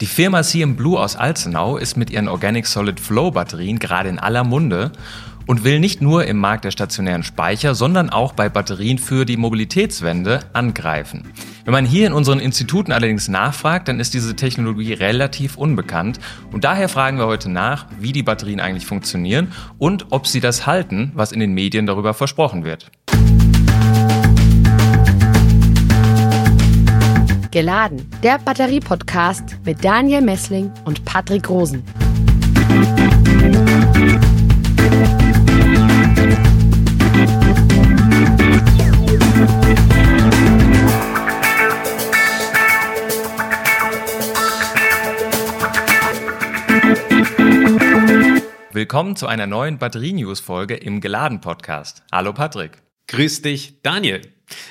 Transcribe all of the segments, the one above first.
Die Firma CM Blue aus Alzenau ist mit ihren Organic Solid Flow Batterien gerade in aller Munde und will nicht nur im Markt der stationären Speicher, sondern auch bei Batterien für die Mobilitätswende angreifen. Wenn man hier in unseren Instituten allerdings nachfragt, dann ist diese Technologie relativ unbekannt und daher fragen wir heute nach, wie die Batterien eigentlich funktionieren und ob sie das halten, was in den Medien darüber versprochen wird. Geladen, der Batterie-Podcast mit Daniel Messling und Patrick Rosen. Willkommen zu einer neuen Batterie-News-Folge im Geladen-Podcast. Hallo Patrick. Grüß dich, Daniel.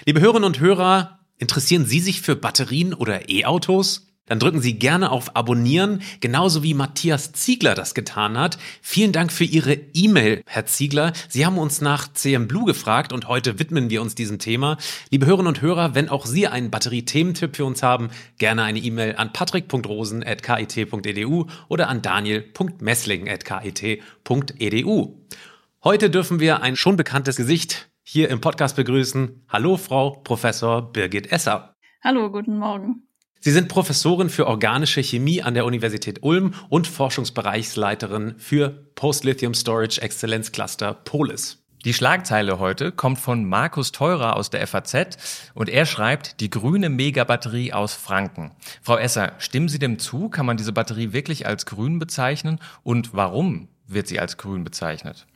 Liebe Hörerinnen und Hörer, Interessieren Sie sich für Batterien oder E-Autos? Dann drücken Sie gerne auf Abonnieren, genauso wie Matthias Ziegler das getan hat. Vielen Dank für Ihre E-Mail, Herr Ziegler. Sie haben uns nach CM Blue gefragt und heute widmen wir uns diesem Thema. Liebe Hörerinnen und Hörer, wenn auch Sie einen Batteriethementipp für uns haben, gerne eine E-Mail an patrick.rosen.kit.edu oder an daniel.messling.kit.edu. Heute dürfen wir ein schon bekanntes Gesicht hier im Podcast begrüßen. Hallo, Frau Professor Birgit Esser. Hallo, guten Morgen. Sie sind Professorin für organische Chemie an der Universität Ulm und Forschungsbereichsleiterin für Post-Lithium Storage Exzellenz Cluster Polis. Die Schlagzeile heute kommt von Markus Teurer aus der FAZ und er schreibt die grüne Megabatterie aus Franken. Frau Esser, stimmen Sie dem zu? Kann man diese Batterie wirklich als grün bezeichnen? Und warum wird sie als grün bezeichnet?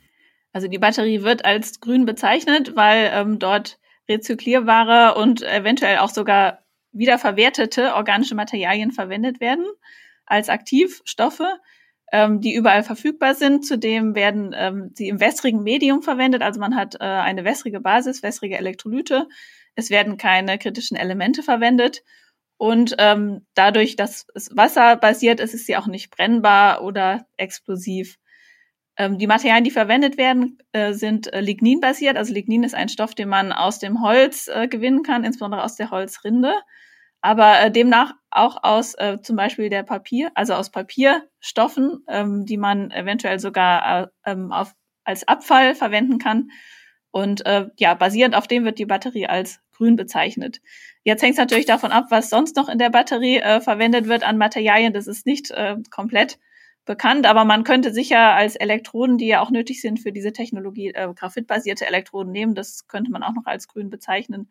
Also die Batterie wird als grün bezeichnet, weil ähm, dort rezyklierbare und eventuell auch sogar wiederverwertete organische Materialien verwendet werden als Aktivstoffe, ähm, die überall verfügbar sind. Zudem werden ähm, sie im wässrigen Medium verwendet, also man hat äh, eine wässrige Basis, wässrige Elektrolyte. Es werden keine kritischen Elemente verwendet. Und ähm, dadurch, dass es wasserbasiert ist, ist sie auch nicht brennbar oder explosiv. Ähm, die Materialien, die verwendet werden, äh, sind äh, ligninbasiert. Also Lignin ist ein Stoff, den man aus dem Holz äh, gewinnen kann, insbesondere aus der Holzrinde. Aber demnach auch aus zum Beispiel der Papier, also aus Papierstoffen, ähm, die man eventuell sogar äh, ähm, auf, als Abfall verwenden kann. Und ja, basierend auf dem wird die Batterie als grün bezeichnet. Jetzt hängt es natürlich davon ab, was sonst noch in der Batterie verwendet wird an Materialien. Das ist nicht komplett bekannt, aber man könnte sicher als Elektroden, die ja auch nötig sind für diese Technologie, äh, graphitbasierte Elektroden nehmen. Das könnte man auch noch als grün bezeichnen.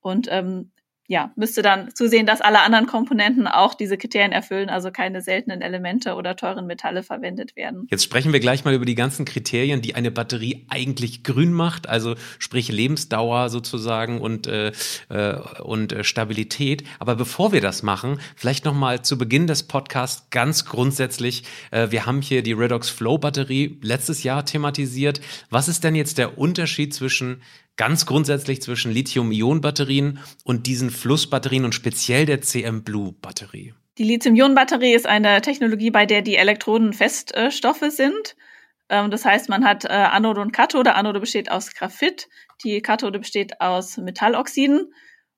Und ähm, ja, müsste dann zusehen, dass alle anderen Komponenten auch diese Kriterien erfüllen, also keine seltenen Elemente oder teuren Metalle verwendet werden. Jetzt sprechen wir gleich mal über die ganzen Kriterien, die eine Batterie eigentlich grün macht, also sprich Lebensdauer sozusagen und, äh, äh und äh, Stabilität. Aber bevor wir das machen, vielleicht nochmal zu Beginn des Podcasts ganz grundsätzlich, äh, wir haben hier die Redox Flow Batterie letztes Jahr thematisiert. Was ist denn jetzt der Unterschied zwischen ganz grundsätzlich zwischen Lithium-Ionen-Batterien und diesen Flussbatterien und speziell der CM Blue Batterie? Die Lithium-Ionen-Batterie ist eine Technologie, bei der die Elektroden Feststoffe sind. Ähm, das heißt, man hat äh, Anode und Kathode. Anode besteht aus Graphit, die Kathode besteht aus Metalloxiden.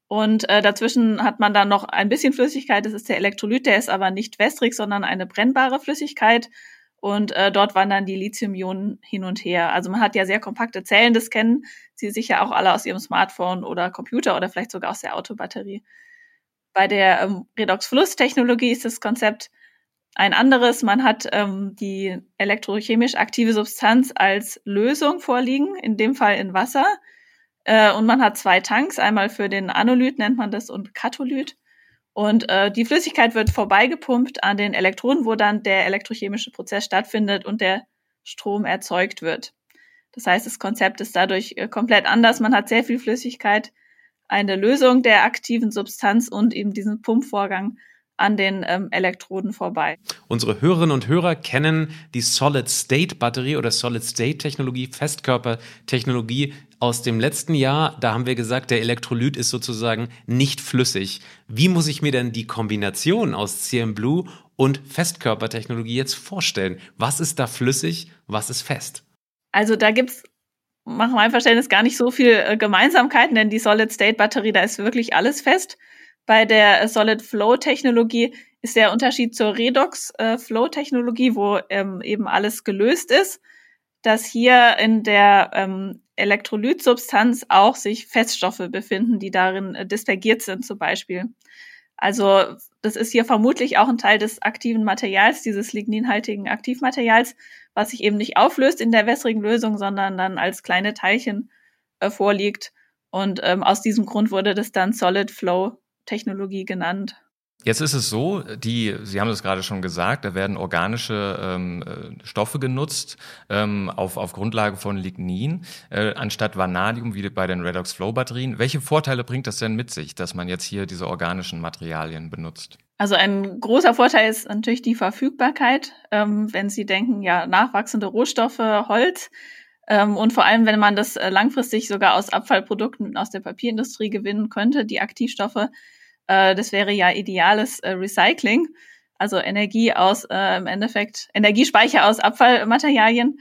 Und äh, dazwischen hat man dann noch ein bisschen Flüssigkeit, das ist der Elektrolyt, der ist aber nicht wässrig, sondern eine brennbare Flüssigkeit. Und äh, dort wandern die Lithium-Ionen hin und her. Also man hat ja sehr kompakte Zellen, das kennen Sie sicher auch alle aus Ihrem Smartphone oder Computer oder vielleicht sogar aus der Autobatterie. Bei der ähm, Redox-Fluss-Technologie ist das Konzept ein anderes. Man hat ähm, die elektrochemisch aktive Substanz als Lösung vorliegen, in dem Fall in Wasser. Äh, und man hat zwei Tanks, einmal für den Anolyt nennt man das und Katholyt. Und äh, die Flüssigkeit wird vorbeigepumpt an den Elektroden, wo dann der elektrochemische Prozess stattfindet und der Strom erzeugt wird. Das heißt, das Konzept ist dadurch äh, komplett anders. Man hat sehr viel Flüssigkeit, eine Lösung der aktiven Substanz und eben diesen Pumpvorgang an den ähm, Elektroden vorbei. Unsere Hörerinnen und Hörer kennen die Solid-State-Batterie oder Solid-State-Technologie, Festkörpertechnologie aus dem letzten Jahr. Da haben wir gesagt, der Elektrolyt ist sozusagen nicht flüssig. Wie muss ich mir denn die Kombination aus CM Blue und Festkörpertechnologie jetzt vorstellen? Was ist da flüssig, was ist fest? Also da gibt's nach meinem Verständnis gar nicht so viel äh, Gemeinsamkeiten, denn die Solid-State-Batterie, da ist wirklich alles fest. Bei der Solid Flow Technologie ist der Unterschied zur Redox äh, Flow Technologie, wo ähm, eben alles gelöst ist, dass hier in der ähm, Elektrolytsubstanz auch sich Feststoffe befinden, die darin äh, dispergiert sind zum Beispiel. Also das ist hier vermutlich auch ein Teil des aktiven Materials, dieses ligninhaltigen Aktivmaterials, was sich eben nicht auflöst in der wässrigen Lösung, sondern dann als kleine Teilchen äh, vorliegt. Und ähm, aus diesem Grund wurde das dann Solid Flow Technologie genannt. Jetzt ist es so, die, Sie haben es gerade schon gesagt, da werden organische ähm, äh, Stoffe genutzt ähm, auf, auf Grundlage von Lignin äh, anstatt Vanadium wie bei den Redox Flow Batterien. Welche Vorteile bringt das denn mit sich, dass man jetzt hier diese organischen Materialien benutzt? Also ein großer Vorteil ist natürlich die Verfügbarkeit, ähm, wenn Sie denken, ja, nachwachsende Rohstoffe, Holz. Ähm, und vor allem, wenn man das äh, langfristig sogar aus Abfallprodukten aus der Papierindustrie gewinnen könnte, die Aktivstoffe, äh, das wäre ja ideales äh, Recycling, also Energie aus äh, im Endeffekt Energiespeicher aus Abfallmaterialien.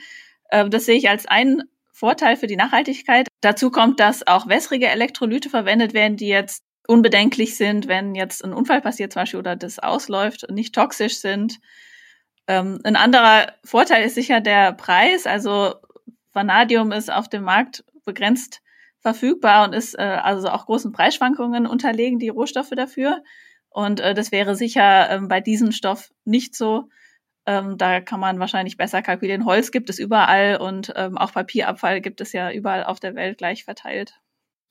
Äh, das sehe ich als einen Vorteil für die Nachhaltigkeit. Dazu kommt, dass auch wässrige Elektrolyte verwendet werden, die jetzt unbedenklich sind, wenn jetzt ein Unfall passiert zum Beispiel oder das ausläuft und nicht toxisch sind. Ähm, ein anderer Vorteil ist sicher der Preis. Also Vanadium ist auf dem Markt begrenzt verfügbar und ist äh, also auch großen Preisschwankungen unterlegen, die Rohstoffe dafür. Und äh, das wäre sicher ähm, bei diesem Stoff nicht so. Ähm, da kann man wahrscheinlich besser kalkulieren. Holz gibt es überall und ähm, auch Papierabfall gibt es ja überall auf der Welt gleich verteilt.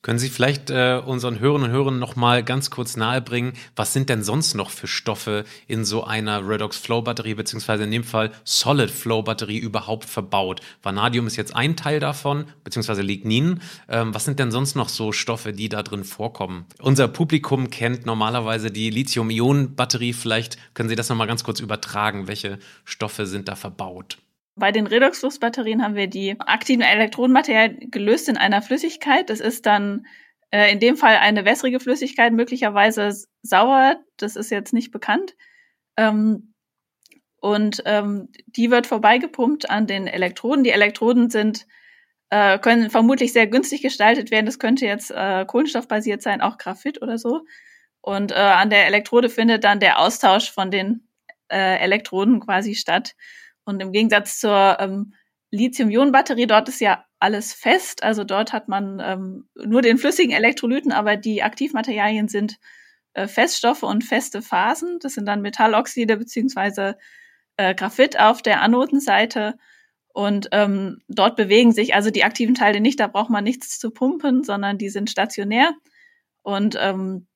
Können Sie vielleicht äh, unseren Hörerinnen und Hörern noch mal ganz kurz nahebringen, was sind denn sonst noch für Stoffe in so einer Redox Flow Batterie beziehungsweise in dem Fall Solid Flow Batterie überhaupt verbaut? Vanadium ist jetzt ein Teil davon, beziehungsweise Lignin. Ähm, was sind denn sonst noch so Stoffe, die da drin vorkommen? Unser Publikum kennt normalerweise die Lithium-Ionen-Batterie. Vielleicht können Sie das noch mal ganz kurz übertragen. Welche Stoffe sind da verbaut? Bei den Redoxflussbatterien haben wir die aktiven Elektronenmaterialien gelöst in einer Flüssigkeit. Das ist dann äh, in dem Fall eine wässrige Flüssigkeit, möglicherweise sauer. Das ist jetzt nicht bekannt. Ähm, und ähm, die wird vorbeigepumpt an den Elektroden. Die Elektroden sind äh, können vermutlich sehr günstig gestaltet werden. Das könnte jetzt äh, kohlenstoffbasiert sein, auch Graphit oder so. Und äh, an der Elektrode findet dann der Austausch von den äh, Elektroden quasi statt. Und im Gegensatz zur ähm, Lithium-Ionen-Batterie, dort ist ja alles fest. Also dort hat man ähm, nur den flüssigen Elektrolyten, aber die Aktivmaterialien sind äh, Feststoffe und feste Phasen. Das sind dann Metalloxide beziehungsweise äh, Graphit auf der Anodenseite. Und ähm, dort bewegen sich also die aktiven Teile nicht, da braucht man nichts zu pumpen, sondern die sind stationär. Und ähm,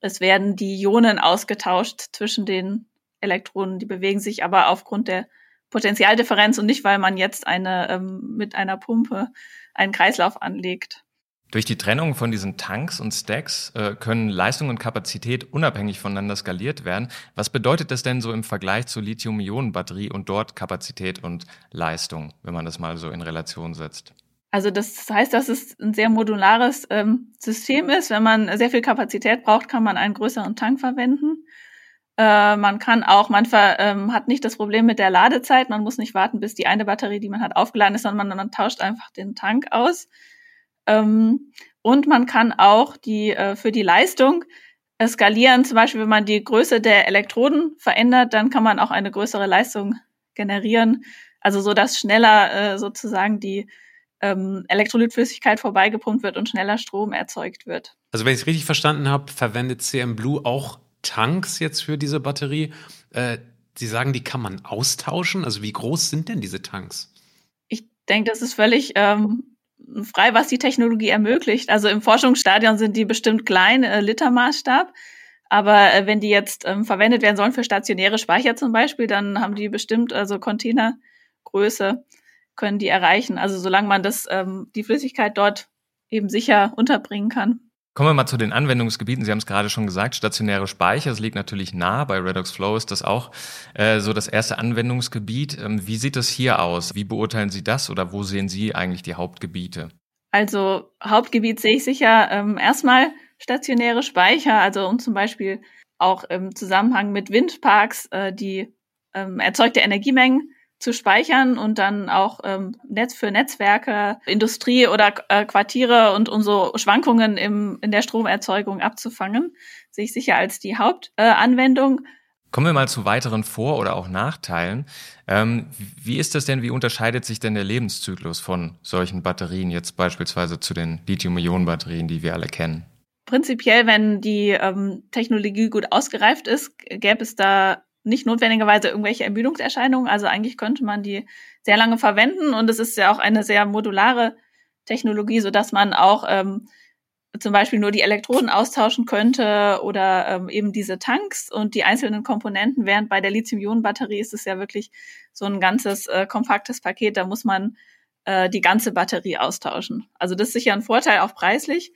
es werden die Ionen ausgetauscht zwischen den Elektronen, die bewegen sich aber aufgrund der Potentialdifferenz und nicht, weil man jetzt eine ähm, mit einer Pumpe einen Kreislauf anlegt. Durch die Trennung von diesen Tanks und Stacks äh, können Leistung und Kapazität unabhängig voneinander skaliert werden. Was bedeutet das denn so im Vergleich zur Lithium-Ionen-Batterie und dort Kapazität und Leistung, wenn man das mal so in Relation setzt? Also das heißt, dass es ein sehr modulares ähm, System ist. Wenn man sehr viel Kapazität braucht, kann man einen größeren Tank verwenden. Äh, man kann auch, man ver, ähm, hat nicht das Problem mit der Ladezeit. Man muss nicht warten, bis die eine Batterie, die man hat, aufgeladen ist, sondern man, man tauscht einfach den Tank aus. Ähm, und man kann auch die äh, für die Leistung skalieren. Zum Beispiel, wenn man die Größe der Elektroden verändert, dann kann man auch eine größere Leistung generieren. Also so, dass schneller äh, sozusagen die ähm, Elektrolytflüssigkeit vorbeigepumpt wird und schneller Strom erzeugt wird. Also wenn ich es richtig verstanden habe, verwendet CM Blue auch Tanks jetzt für diese Batterie. Äh, Sie sagen, die kann man austauschen. Also wie groß sind denn diese Tanks? Ich denke, das ist völlig ähm, frei, was die Technologie ermöglicht. Also im Forschungsstadion sind die bestimmt klein, äh, Litermaßstab. Aber äh, wenn die jetzt ähm, verwendet werden sollen für stationäre Speicher zum Beispiel, dann haben die bestimmt also Containergröße können die erreichen. Also solange man das ähm, die Flüssigkeit dort eben sicher unterbringen kann. Kommen wir mal zu den Anwendungsgebieten. Sie haben es gerade schon gesagt, stationäre Speicher, das liegt natürlich nah. Bei Redox Flow ist das auch äh, so das erste Anwendungsgebiet. Ähm, wie sieht es hier aus? Wie beurteilen Sie das oder wo sehen Sie eigentlich die Hauptgebiete? Also Hauptgebiet sehe ich sicher ähm, erstmal stationäre Speicher, also um zum Beispiel auch im Zusammenhang mit Windparks äh, die ähm, erzeugte Energiemengen zu speichern und dann auch ähm, Netz für Netzwerke, Industrie oder äh, Quartiere und um so Schwankungen im, in der Stromerzeugung abzufangen, sehe ich sicher als die Hauptanwendung. Äh, Kommen wir mal zu weiteren Vor- oder auch Nachteilen. Ähm, wie ist das denn, wie unterscheidet sich denn der Lebenszyklus von solchen Batterien jetzt beispielsweise zu den Lithium-Ionen-Batterien, die wir alle kennen? Prinzipiell, wenn die ähm, Technologie gut ausgereift ist, gäbe es da nicht notwendigerweise irgendwelche Ermüdungserscheinungen. Also eigentlich könnte man die sehr lange verwenden und es ist ja auch eine sehr modulare Technologie, so dass man auch ähm, zum Beispiel nur die Elektroden austauschen könnte oder ähm, eben diese Tanks und die einzelnen Komponenten, während bei der Lithium-Ionen-Batterie ist es ja wirklich so ein ganzes äh, kompaktes Paket, da muss man äh, die ganze Batterie austauschen. Also das ist sicher ein Vorteil, auch preislich.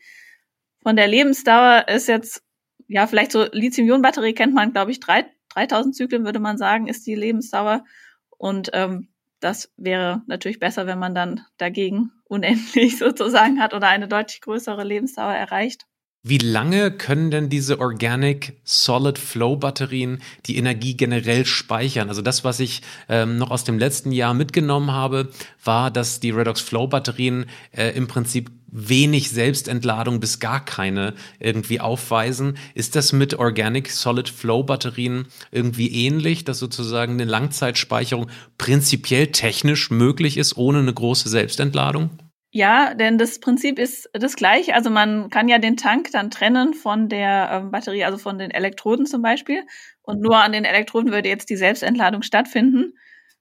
Von der Lebensdauer ist jetzt, ja, vielleicht so Lithium-Ionen-Batterie kennt man, glaube ich, drei, 3000 Zyklen würde man sagen, ist die Lebensdauer. Und ähm, das wäre natürlich besser, wenn man dann dagegen unendlich sozusagen hat oder eine deutlich größere Lebensdauer erreicht. Wie lange können denn diese Organic Solid Flow Batterien die Energie generell speichern? Also das, was ich ähm, noch aus dem letzten Jahr mitgenommen habe, war, dass die Redox Flow Batterien äh, im Prinzip wenig Selbstentladung bis gar keine irgendwie aufweisen. Ist das mit Organic Solid Flow Batterien irgendwie ähnlich, dass sozusagen eine Langzeitspeicherung prinzipiell technisch möglich ist, ohne eine große Selbstentladung? Ja, denn das Prinzip ist das gleiche. Also man kann ja den Tank dann trennen von der ähm, Batterie, also von den Elektroden zum Beispiel. Und nur an den Elektroden würde jetzt die Selbstentladung stattfinden.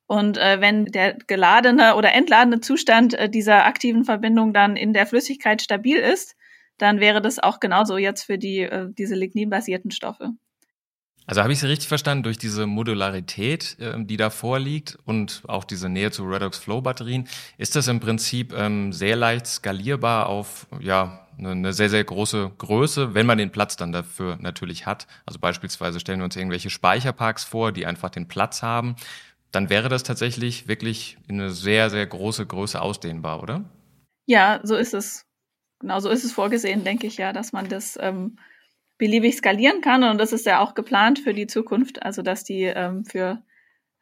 Und äh, wenn der geladene oder entladene Zustand äh, dieser aktiven Verbindung dann in der Flüssigkeit stabil ist, dann wäre das auch genauso jetzt für die, äh, diese ligninbasierten Stoffe. Also habe ich Sie richtig verstanden, durch diese Modularität, ähm, die da vorliegt und auch diese Nähe zu Redox Flow Batterien, ist das im Prinzip ähm, sehr leicht skalierbar auf ja, eine sehr, sehr große Größe, wenn man den Platz dann dafür natürlich hat. Also beispielsweise stellen wir uns irgendwelche Speicherparks vor, die einfach den Platz haben. Dann wäre das tatsächlich wirklich in eine sehr, sehr große Größe ausdehnbar, oder? Ja, so ist es. Genau, so ist es vorgesehen, denke ich ja, dass man das ähm, beliebig skalieren kann. Und das ist ja auch geplant für die Zukunft, also dass die ähm, für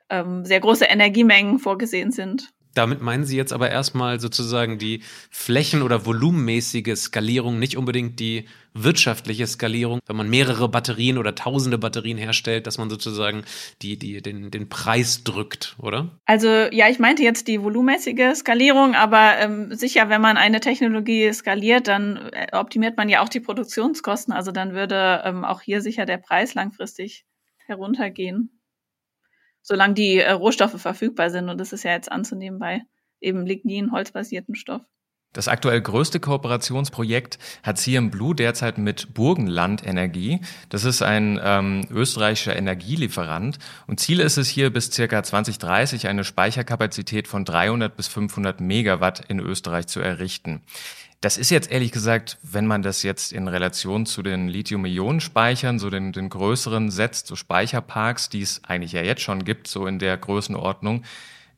ähm, sehr große Energiemengen vorgesehen sind. Damit meinen Sie jetzt aber erstmal sozusagen die flächen- oder volumenmäßige Skalierung, nicht unbedingt die wirtschaftliche Skalierung, wenn man mehrere Batterien oder tausende Batterien herstellt, dass man sozusagen die, die, den, den Preis drückt, oder? Also ja, ich meinte jetzt die volumenmäßige Skalierung, aber ähm, sicher, wenn man eine Technologie skaliert, dann äh, optimiert man ja auch die Produktionskosten. Also dann würde ähm, auch hier sicher der Preis langfristig heruntergehen solange die äh, Rohstoffe verfügbar sind. Und das ist ja jetzt anzunehmen bei eben Lignin, holzbasierten Stoff. Das aktuell größte Kooperationsprojekt hat CM Blue derzeit mit Burgenland Energie. Das ist ein ähm, österreichischer Energielieferant. Und Ziel ist es hier bis circa 2030 eine Speicherkapazität von 300 bis 500 Megawatt in Österreich zu errichten. Das ist jetzt ehrlich gesagt, wenn man das jetzt in Relation zu den Lithium-Ionen-Speichern, so den, den größeren setzt, so Speicherparks, die es eigentlich ja jetzt schon gibt, so in der Größenordnung,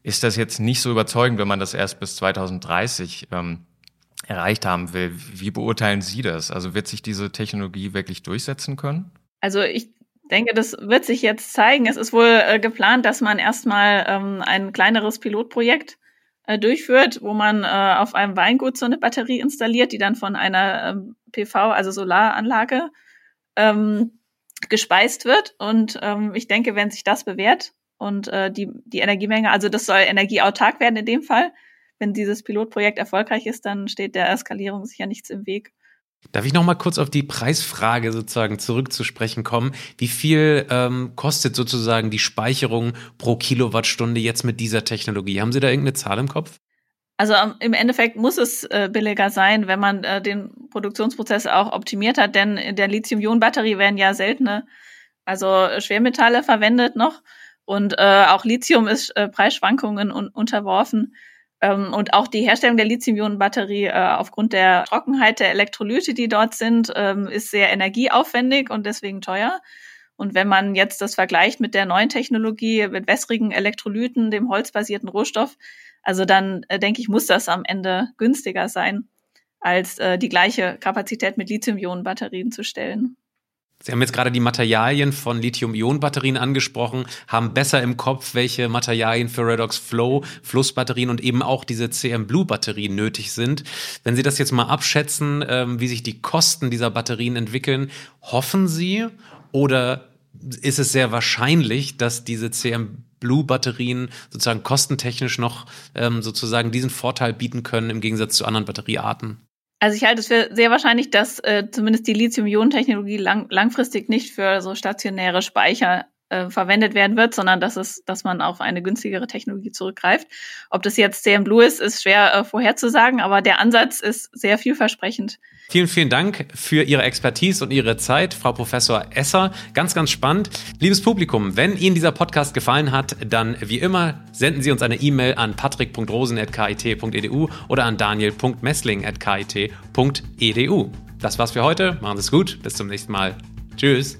ist das jetzt nicht so überzeugend, wenn man das erst bis 2030 ähm, erreicht haben will. Wie beurteilen Sie das? Also wird sich diese Technologie wirklich durchsetzen können? Also ich denke, das wird sich jetzt zeigen. Es ist wohl äh, geplant, dass man erstmal ähm, ein kleineres Pilotprojekt äh, durchführt, wo man äh, auf einem Weingut so eine Batterie installiert, die dann von einer ähm, PV, also Solaranlage, ähm, gespeist wird. Und ähm, ich denke, wenn sich das bewährt und äh, die, die Energiemenge, also das soll energieautark werden in dem Fall, wenn dieses Pilotprojekt erfolgreich ist, dann steht der Eskalierung sicher nichts im Weg. Darf ich noch mal kurz auf die Preisfrage sozusagen zurückzusprechen kommen? Wie viel ähm, kostet sozusagen die Speicherung pro Kilowattstunde jetzt mit dieser Technologie? Haben Sie da irgendeine Zahl im Kopf? Also ähm, im Endeffekt muss es äh, billiger sein, wenn man äh, den Produktionsprozess auch optimiert hat, denn in der Lithium-Ionen-Batterie werden ja seltene, also Schwermetalle verwendet noch und äh, auch Lithium ist äh, Preisschwankungen un unterworfen. Ähm, und auch die Herstellung der Lithium-Ionen-Batterie äh, aufgrund der Trockenheit der Elektrolyte, die dort sind, ähm, ist sehr energieaufwendig und deswegen teuer. Und wenn man jetzt das vergleicht mit der neuen Technologie, mit wässrigen Elektrolyten, dem holzbasierten Rohstoff, also dann äh, denke ich, muss das am Ende günstiger sein, als äh, die gleiche Kapazität mit Lithium-Ionen-Batterien zu stellen. Sie haben jetzt gerade die Materialien von Lithium-Ionen-Batterien angesprochen, haben besser im Kopf, welche Materialien für Redox Flow, Flussbatterien und eben auch diese CM Blue-Batterien nötig sind. Wenn Sie das jetzt mal abschätzen, ähm, wie sich die Kosten dieser Batterien entwickeln, hoffen Sie oder ist es sehr wahrscheinlich, dass diese CM Blue-Batterien sozusagen kostentechnisch noch ähm, sozusagen diesen Vorteil bieten können im Gegensatz zu anderen Batteriearten? Also ich halte es für sehr wahrscheinlich, dass äh, zumindest die Lithium-Ionen-Technologie lang, langfristig nicht für so stationäre Speicher äh, verwendet werden wird, sondern dass es, dass man auf eine günstigere Technologie zurückgreift. Ob das jetzt CM Blue ist, ist schwer äh, vorherzusagen, aber der Ansatz ist sehr vielversprechend. Vielen, vielen Dank für Ihre Expertise und Ihre Zeit, Frau Professor Esser. Ganz, ganz spannend. Liebes Publikum, wenn Ihnen dieser Podcast gefallen hat, dann wie immer senden Sie uns eine E-Mail an patrick.rosen.kit.edu oder an daniel.messling.kit.edu. Das war's für heute. Machen Sie es gut. Bis zum nächsten Mal. Tschüss.